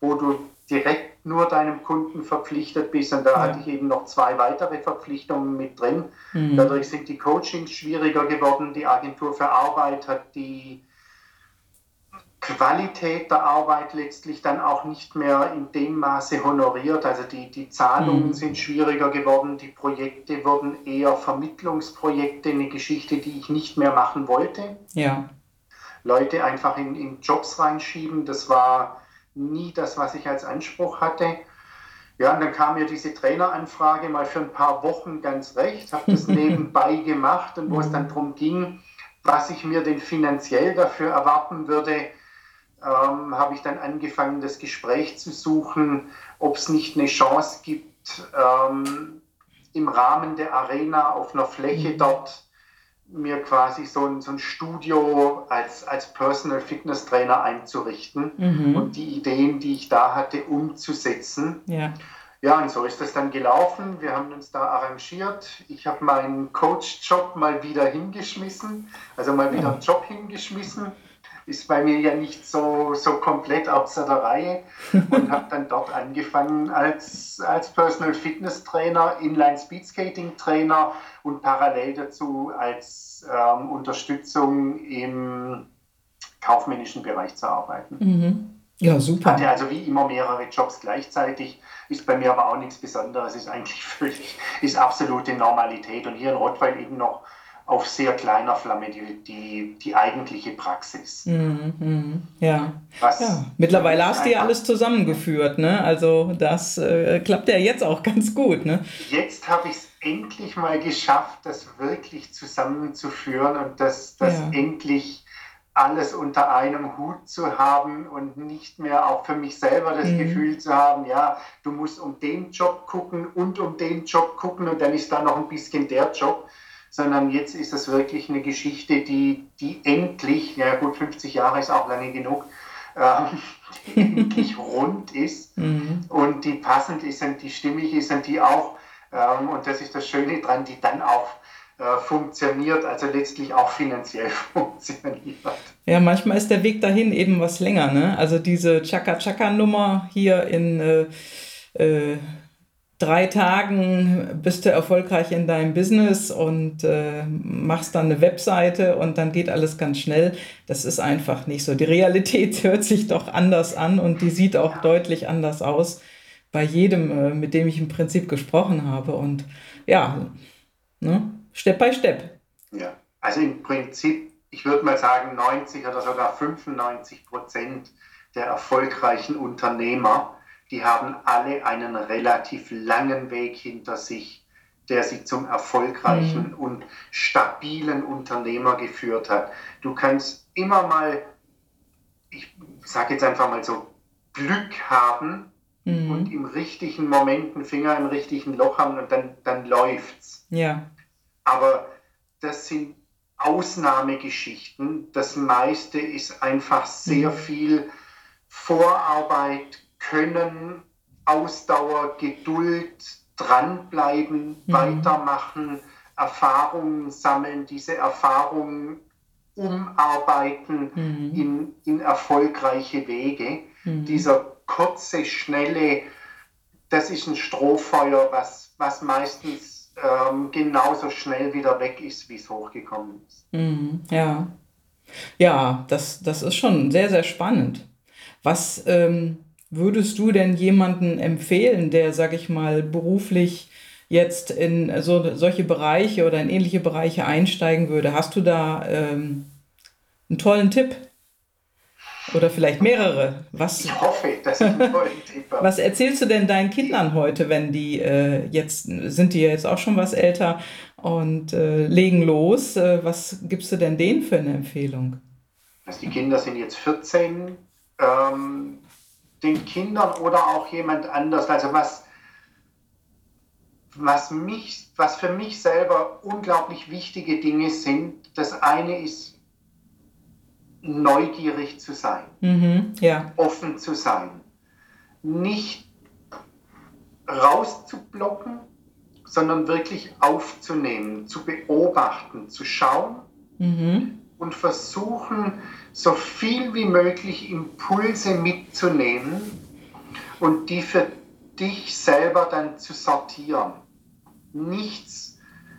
wo du direkt nur deinem Kunden verpflichtet bist. Und da ja. hatte ich eben noch zwei weitere Verpflichtungen mit drin. Mhm. Dadurch sind die Coachings schwieriger geworden. Die Agentur für Arbeit hat die Qualität der Arbeit letztlich dann auch nicht mehr in dem Maße honoriert. Also die, die Zahlungen mhm. sind schwieriger geworden, die Projekte wurden eher Vermittlungsprojekte, eine Geschichte, die ich nicht mehr machen wollte. Ja. Leute einfach in, in Jobs reinschieben, das war nie das, was ich als Anspruch hatte. Ja, und dann kam mir diese Traineranfrage mal für ein paar Wochen ganz recht, habe das [laughs] nebenbei gemacht und wo es dann darum ging, was ich mir denn finanziell dafür erwarten würde, ähm, habe ich dann angefangen, das Gespräch zu suchen, ob es nicht eine Chance gibt, ähm, im Rahmen der Arena auf einer Fläche mhm. dort mir quasi so ein, so ein Studio als, als Personal Fitness Trainer einzurichten mhm. und die Ideen, die ich da hatte, umzusetzen. Ja. Ja, und so ist das dann gelaufen. Wir haben uns da arrangiert. Ich habe meinen Coach-Job mal wieder hingeschmissen, also mal wieder einen Job hingeschmissen ist bei mir ja nicht so, so komplett außer der Reihe [laughs] und habe dann dort angefangen als, als Personal Fitness Trainer, Inline Speed Skating Trainer und parallel dazu als ähm, Unterstützung im kaufmännischen Bereich zu arbeiten. Mhm. Ja, super. Hatte also wie immer mehrere Jobs gleichzeitig, ist bei mir aber auch nichts Besonderes, ist eigentlich völlig, ist absolute Normalität und hier in Rottweil eben noch auf sehr kleiner Flamme die, die, die eigentliche Praxis. Mhm, mhm. ja. ja. Mittlerweile hast du ja alles zusammengeführt, ne? Also das äh, klappt ja jetzt auch [laughs] ganz gut, ne? Jetzt habe ich es endlich mal geschafft, das wirklich zusammenzuführen und das, das ja. endlich alles unter einem Hut zu haben und nicht mehr auch für mich selber das mhm. Gefühl zu haben, ja, du musst um den Job gucken und um den Job gucken und dann ist da noch ein bisschen der Job sondern jetzt ist das wirklich eine Geschichte, die, die endlich, ja gut, 50 Jahre ist auch lange genug, äh, [laughs] die endlich rund ist mhm. und die passend ist und die stimmig ist und die auch, ähm, und das ist das Schöne dran, die dann auch äh, funktioniert, also letztlich auch finanziell [laughs] funktioniert. Ja, manchmal ist der Weg dahin eben was länger, ne? Also diese Chaka-Chaka-Nummer hier in äh, äh drei Tagen bist du erfolgreich in deinem Business und äh, machst dann eine Webseite und dann geht alles ganz schnell. Das ist einfach nicht so. Die Realität [laughs] hört sich doch anders an und die sieht auch deutlich anders aus bei jedem, äh, mit dem ich im Prinzip gesprochen habe. Und ja, ne? Step by Step. Ja, also im Prinzip, ich würde mal sagen, 90 oder sogar 95 Prozent der erfolgreichen Unternehmer die haben alle einen relativ langen Weg hinter sich, der sie zum erfolgreichen mhm. und stabilen Unternehmer geführt hat. Du kannst immer mal, ich sage jetzt einfach mal so, Glück haben mhm. und im richtigen Moment einen Finger im richtigen Loch haben und dann, dann läuft's. Ja. Aber das sind Ausnahmegeschichten. Das meiste ist einfach sehr mhm. viel Vorarbeit, können, Ausdauer, Geduld, dranbleiben, mhm. weitermachen, Erfahrungen sammeln, diese Erfahrungen umarbeiten mhm. in, in erfolgreiche Wege. Mhm. Dieser kurze, schnelle, das ist ein Strohfeuer, was, was meistens ähm, genauso schnell wieder weg ist, wie es hochgekommen ist. Mhm. Ja, ja das, das ist schon sehr, sehr spannend. Was ähm, würdest du denn jemanden empfehlen, der, sag ich mal, beruflich jetzt in so, solche Bereiche oder in ähnliche Bereiche einsteigen würde? Hast du da ähm, einen tollen Tipp? Oder vielleicht mehrere? Was, ich hoffe, dass ich einen tollen Tipp habe. Was erzählst du denn deinen Kindern heute, wenn die äh, jetzt, sind die jetzt auch schon was älter und äh, legen los? Äh, was gibst du denn denen für eine Empfehlung? Also die Kinder sind jetzt 14. Ähm, den Kindern oder auch jemand anders. Also was, was, mich, was für mich selber unglaublich wichtige Dinge sind. Das eine ist neugierig zu sein, Mhm. Ja. offen zu sein, nicht rauszublocken, sondern wirklich aufzunehmen, zu beobachten, zu schauen Mhm. und versuchen, so viel wie möglich Impulse mitzunehmen und die für dich selber dann zu sortieren. Nichts,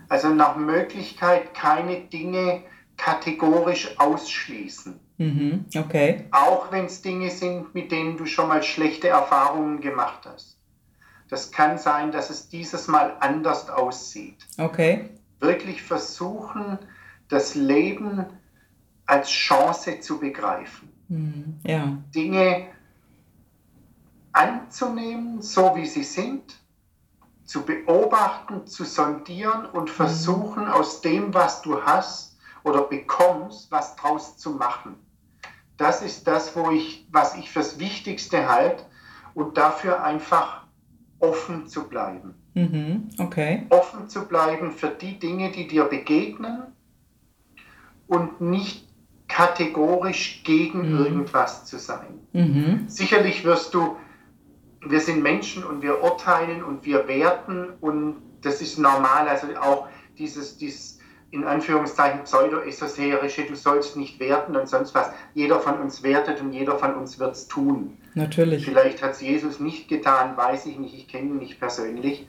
also nach Möglichkeit keine Dinge kategorisch ausschließen. Mhm. Okay. Auch wenn es Dinge sind, mit denen du schon mal schlechte Erfahrungen gemacht hast. Das kann sein, dass es dieses Mal anders aussieht. Okay. Wirklich versuchen, das Leben als Chance zu begreifen. Mhm. Ja. Dinge anzunehmen, so wie sie sind, zu beobachten, zu sondieren und versuchen, aus dem, was du hast oder bekommst, was draus zu machen. Das ist das, wo ich, was ich fürs Wichtigste halte und dafür einfach offen zu bleiben. Mhm. Okay. Offen zu bleiben für die Dinge, die dir begegnen und nicht kategorisch gegen Mhm. irgendwas zu sein. Mhm. Sicherlich wirst du, wir sind Menschen und wir urteilen und wir werten und das ist normal. Also auch dieses, dieses in Anführungszeichen pseudo-esoterische, du sollst nicht werten und sonst was. Jeder von uns wertet und jeder von uns wird es tun. Natürlich. Vielleicht hat es Jesus nicht getan, weiß ich nicht, ich kenne ihn nicht persönlich.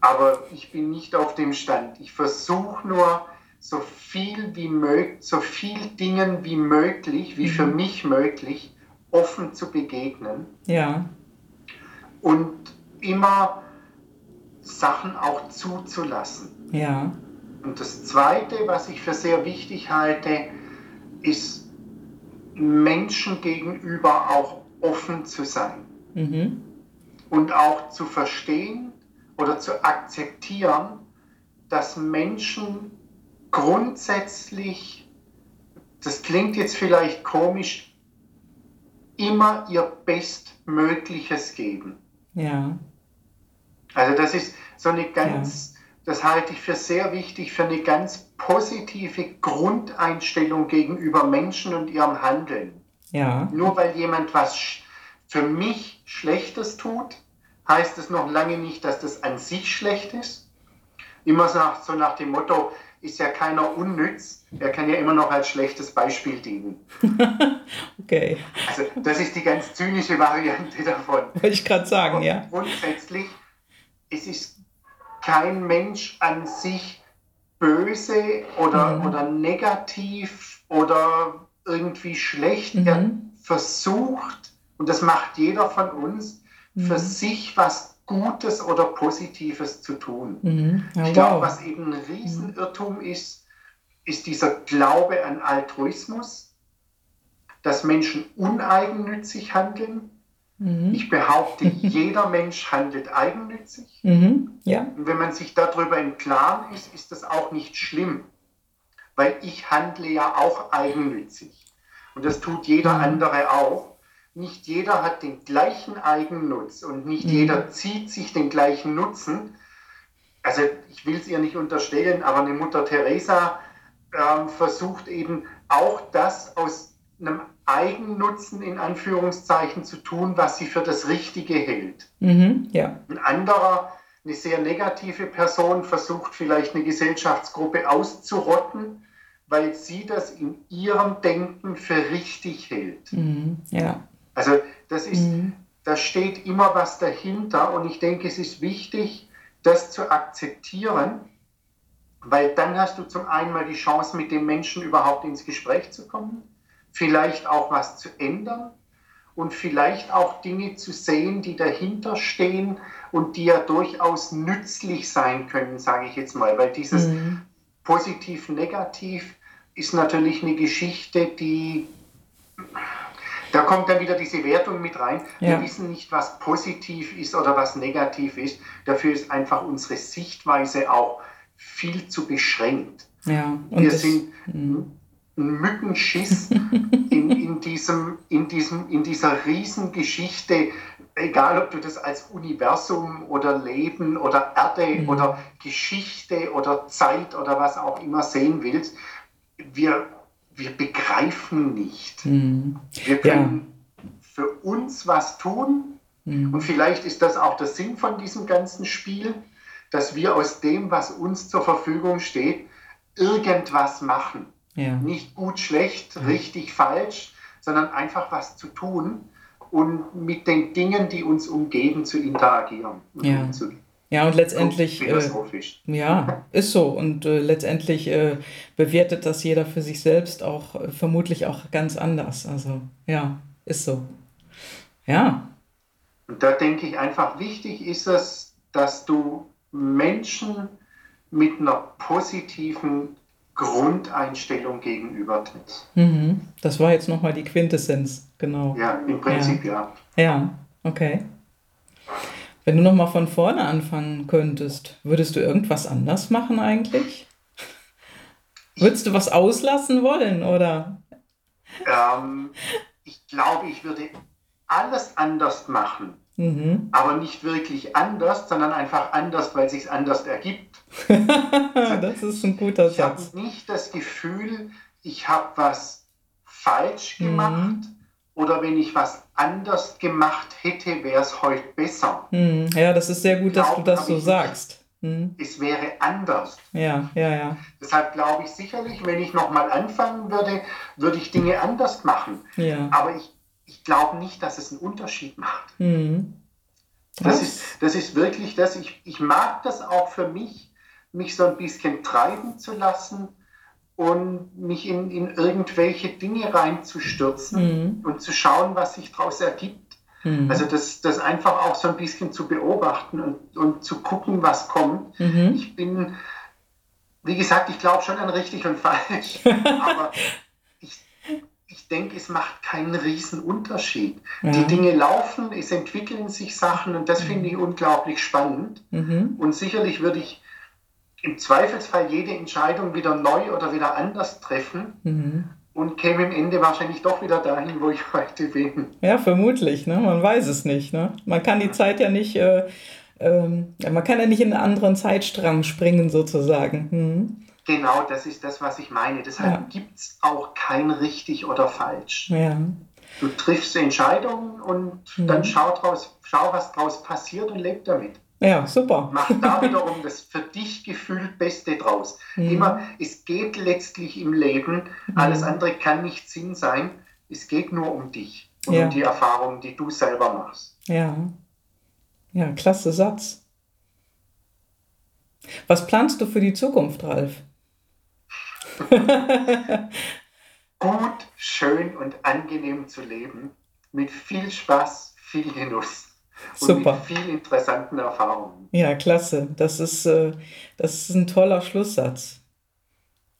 Aber ich bin nicht auf dem Stand. Ich versuche nur, so viel wie möglich, so viel Dingen wie möglich, wie für mich möglich, offen zu begegnen Ja. und immer Sachen auch zuzulassen. Ja. Und das Zweite, was ich für sehr wichtig halte, ist Menschen gegenüber auch offen zu sein Mhm. und auch zu verstehen oder zu akzeptieren, dass Menschen grundsätzlich, das klingt jetzt vielleicht komisch, immer ihr Bestmögliches geben. Ja. Also das ist so eine ganz, das halte ich für sehr wichtig, für eine ganz positive Grundeinstellung gegenüber Menschen und ihrem Handeln. Ja. Nur weil jemand was für mich Schlechtes tut, heißt es noch lange nicht, dass das an sich schlecht ist. Immer so nach, so nach dem Motto, ist ja keiner unnütz, er kann ja immer noch als schlechtes Beispiel dienen. [laughs] Okay. Also das ist die ganz zynische Variante davon. [laughs] Wollte ich gerade sagen, ja. Grundsätzlich, es ist kein Mensch an sich böse oder, Mhm. oder negativ oder irgendwie schlecht. Mhm. Er versucht, und das macht jeder von uns, für Mhm. sich was Gutes oder Positives zu tun. Mhm. Ja, Ich glaube, wow. was eben ein Riesenirrtum ist, ist dieser Glaube an Altruismus, dass Menschen uneigennützig handeln. Mhm. Ich behaupte, jeder Mensch handelt eigennützig. Mhm. Ja. Und wenn man sich darüber im Klaren ist, ist das auch nicht schlimm, weil ich handle ja auch eigennützig. Und das tut jeder Mhm. andere auch. Nicht jeder hat den gleichen Eigennutz und nicht Mhm. jeder zieht sich den gleichen Nutzen. Also ich will es ihr nicht unterstellen, aber eine Mutter Teresa ähm, versucht eben auch das aus einem Eigennutzen in Anführungszeichen zu tun, was sie für das Richtige hält. Mhm. Ja. Ein anderer, eine sehr negative Person, versucht vielleicht eine Gesellschaftsgruppe auszurotten, weil sie das in ihrem Denken für richtig hält. Mhm. Ja. Also das ist, Mhm. da steht immer was dahinter und ich denke, es ist wichtig, das zu akzeptieren, weil dann hast du zum einen mal die Chance, mit dem Menschen überhaupt ins Gespräch zu kommen, vielleicht auch was zu ändern und vielleicht auch Dinge zu sehen, die dahinter stehen und die ja durchaus nützlich sein können, sage ich jetzt mal, weil dieses Mhm. positiv-negativ ist natürlich eine Geschichte, die da kommt dann wieder diese Wertung mit rein. Wir Ja. wissen nicht, was positiv ist oder was negativ ist. Dafür ist einfach unsere Sichtweise auch viel zu beschränkt. Ja. Wir das, sind, Mhm. einen Mückenschiss [laughs] in, in, diesem, in, diesem, in dieser Riesengeschichte, egal ob du das als Universum oder Leben oder Erde mhm. oder Geschichte oder Zeit oder was auch immer sehen willst, wir, wir begreifen nicht. Mhm. Wir können ja. für uns was tun mhm. und vielleicht ist das auch der Sinn von diesem ganzen Spiel, dass wir aus dem, was uns zur Verfügung steht, irgendwas machen. Ja. Nicht gut, schlecht, ja. richtig, falsch, sondern einfach was zu tun und mit den Dingen, die uns umgeben, zu interagieren. Ja. Umzugehen. Ja, und letztendlich. Äh, ja, ist so. Und äh, letztendlich äh, bewertet das jeder für sich selbst auch äh, vermutlich auch ganz anders. Also, ja, ist so. Ja. Und da denke ich einfach, wichtig ist es, dass du Menschen mit einer positiven Grundeinstellung gegenüber trittst. Mhm. Das war jetzt nochmal die Quintessenz, genau. Ja, im Prinzip ja. Ja, ja okay. Wenn du nochmal von vorne anfangen könntest, würdest du irgendwas anders machen eigentlich? Würdest du was auslassen wollen, oder? Ähm, ich glaube, ich würde alles anders machen. Mhm. Aber nicht wirklich anders, sondern einfach anders, weil es sich anders ergibt. [laughs] das ist ein guter ich Satz. Ich habe nicht das Gefühl, ich habe was falsch mhm. gemacht mhm. Oder wenn ich was anders gemacht hätte, wäre es heute besser. Mhm. Ja, das ist sehr gut, dass du das so sagst. Mhm. Es wäre anders. Ja, ja, ja. Deshalb glaube ich sicherlich, wenn ich nochmal anfangen würde, würde ich Dinge anders machen. Ja. Aber ich ich glaube nicht, dass es einen Unterschied macht. Mhm. Das, ist, das ist wirklich das. Ich, ich mag das auch für mich, mich so ein bisschen treiben zu lassen und mich in, in irgendwelche Dinge reinzustürzen mhm. und zu schauen, was sich daraus ergibt. Mhm. Also das, das einfach auch so ein bisschen zu beobachten und, und zu gucken, was kommt. Mhm. Ich bin, wie gesagt, ich glaube schon an richtig und falsch, [laughs] aber ich denke, es macht keinen riesen Unterschied. Ja. Die Dinge laufen, es entwickeln sich Sachen und das mhm. finde ich unglaublich spannend. Mhm. Und sicherlich würde ich im Zweifelsfall jede Entscheidung wieder neu oder wieder anders treffen mhm. und käme im Ende wahrscheinlich doch wieder dahin, wo ich [laughs] heute bin. Ja, vermutlich. Ne? Man weiß es nicht. Ne? Man kann die Zeit ja nicht, äh, äh, man kann ja nicht in einen anderen Zeitstrang springen sozusagen. Mhm. Genau, das ist das, was ich meine. Deshalb ja. gibt es auch kein richtig oder falsch. Ja. Du triffst Entscheidungen und mhm. dann schau, draus, schau, was draus passiert und leb damit. Ja, super. Mach da wiederum das für dich gefühlt Beste draus. Mhm. Immer, es geht letztlich im Leben, mhm. alles andere kann nicht Sinn sein. Es geht nur um dich und ja. um die Erfahrungen, die du selber machst. Ja. Ja, klasse Satz. Was planst du für die Zukunft, Ralf? [laughs] Gut, schön und angenehm zu leben, mit viel Spaß, viel Genuss. Und Super. mit viel interessanten Erfahrungen. Ja, klasse. Das ist, äh, das ist ein toller Schlusssatz.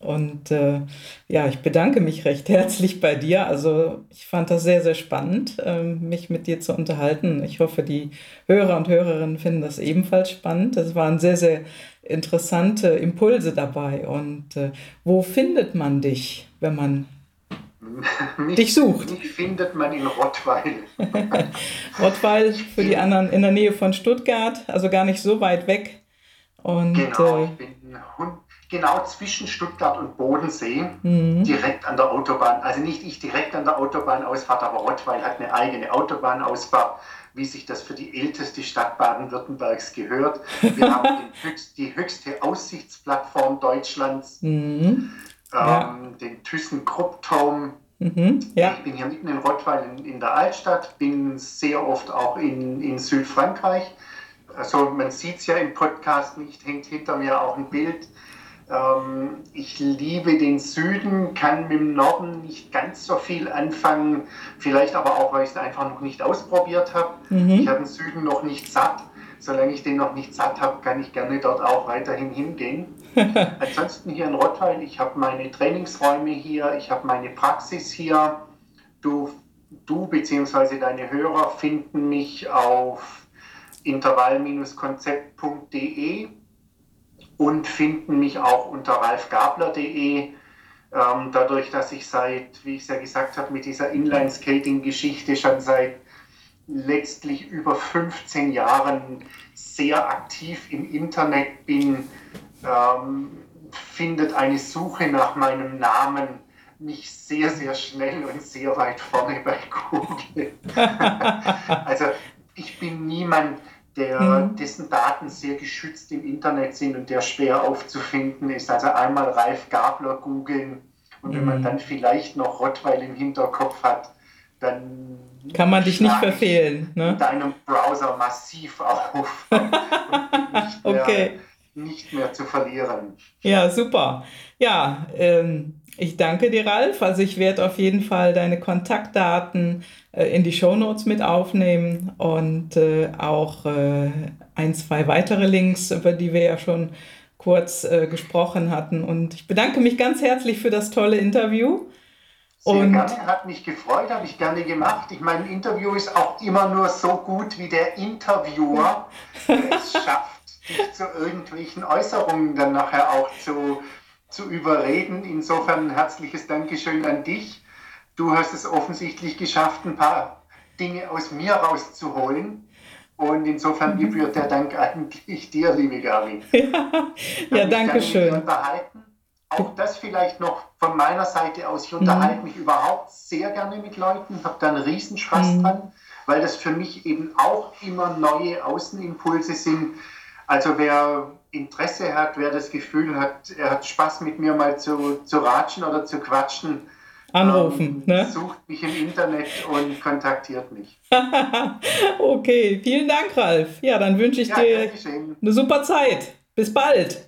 Und äh, ja, ich bedanke mich recht herzlich bei dir. Also ich fand das sehr, sehr spannend, äh, mich mit dir zu unterhalten. Ich hoffe, die Hörer und Hörerinnen finden das ebenfalls spannend. Es waren sehr, sehr interessante Impulse dabei. Und äh, wo findet man dich, wenn man mich, dich sucht? Mich findet man in Rottweil. [laughs] Rottweil für die anderen in der Nähe von Stuttgart, also gar nicht so weit weg. Und, genau, äh, ich bin genau zwischen Stuttgart und Bodensee, mhm. direkt an der Autobahn. Also nicht ich direkt an der Autobahnausfahrt, aber Rottweil hat eine eigene Autobahnausfahrt wie sich das für die älteste Stadt Baden-Württembergs gehört. Wir [laughs] haben höchst, die höchste Aussichtsplattform Deutschlands, mhm. Ja. ähm, den ThyssenKrupp-Turm. Mhm. Ja. Ich bin hier mitten in Rottweil in, in, der Altstadt, bin sehr oft auch in, in Südfrankreich. Also man sieht es ja im Podcast nicht, hängt hinter mir auch ein Bild ähm, ich liebe den Süden, kann mit dem Norden nicht ganz so viel anfangen, vielleicht aber auch, weil ich es einfach noch nicht ausprobiert habe. Mhm. Ich habe den Süden noch nicht satt. Solange ich den noch nicht satt habe, kann ich gerne dort auch weiterhin hingehen. [laughs] Ansonsten hier in Rottweil, ich habe meine Trainingsräume hier, ich habe meine Praxis hier. Du, du bzw. deine Hörer finden mich auf intervall-konzept.de und finden mich auch unter ralfgabler.de. Ähm, dadurch, dass ich seit, wie ich es ja gesagt habe, mit dieser Inline-Skating-Geschichte schon seit letztlich über 15 Jahren sehr aktiv im Internet bin, ähm, findet eine Suche nach meinem Namen mich sehr, sehr schnell und sehr weit vorne bei Google. [laughs] also ich bin niemand, der, mhm. dessen Daten sehr geschützt im Internet sind und der schwer aufzufinden ist. Also einmal Ralf Gabler googeln und wenn man mhm. dann vielleicht noch Rottweil im Hinterkopf hat, dann kann man dich nicht verfehlen. Ne? In deinem Browser massiv auf. [laughs] nicht, mehr, okay. nicht mehr zu verlieren. Ja, super. Ja, ähm, ich danke dir, Ralf. Also ich werde auf jeden Fall deine Kontaktdaten äh, in die Shownotes mit aufnehmen und äh, auch äh, ein, zwei weitere Links, über die wir ja schon kurz äh, gesprochen hatten. Und ich bedanke mich ganz herzlich für das tolle Interview. Sehr und gerne, hat mich gefreut, habe ich gerne gemacht. Ich meine, ein Interview ist auch immer nur so gut, wie der Interviewer [laughs] es schafft, dich zu irgendwelchen Äußerungen dann nachher auch zu, zu überreden. Insofern ein herzliches Dankeschön an dich. Du hast es offensichtlich geschafft, ein paar Dinge aus mir rauszuholen. Und insofern gebührt der Dank eigentlich dir, liebe Gabi. [laughs] Ja, ja danke schön. Unterhalten auch das vielleicht noch von meiner Seite aus. Ich unterhalte mhm. mich überhaupt sehr gerne mit Leuten, habe da einen Riesenspaß mhm. dran, weil das für mich eben auch immer neue Außenimpulse sind. Also wer Interesse hat, wer das Gefühl hat, er hat Spaß mit mir mal zu, zu ratschen oder zu quatschen, anrufen. Ähm, ne? Sucht mich im Internet und kontaktiert mich. [laughs] okay, vielen Dank, Ralf. Ja, dann wünsche ich ja, dir eine super Zeit. Bis bald.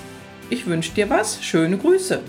ich wünsche dir was. Schöne Grüße.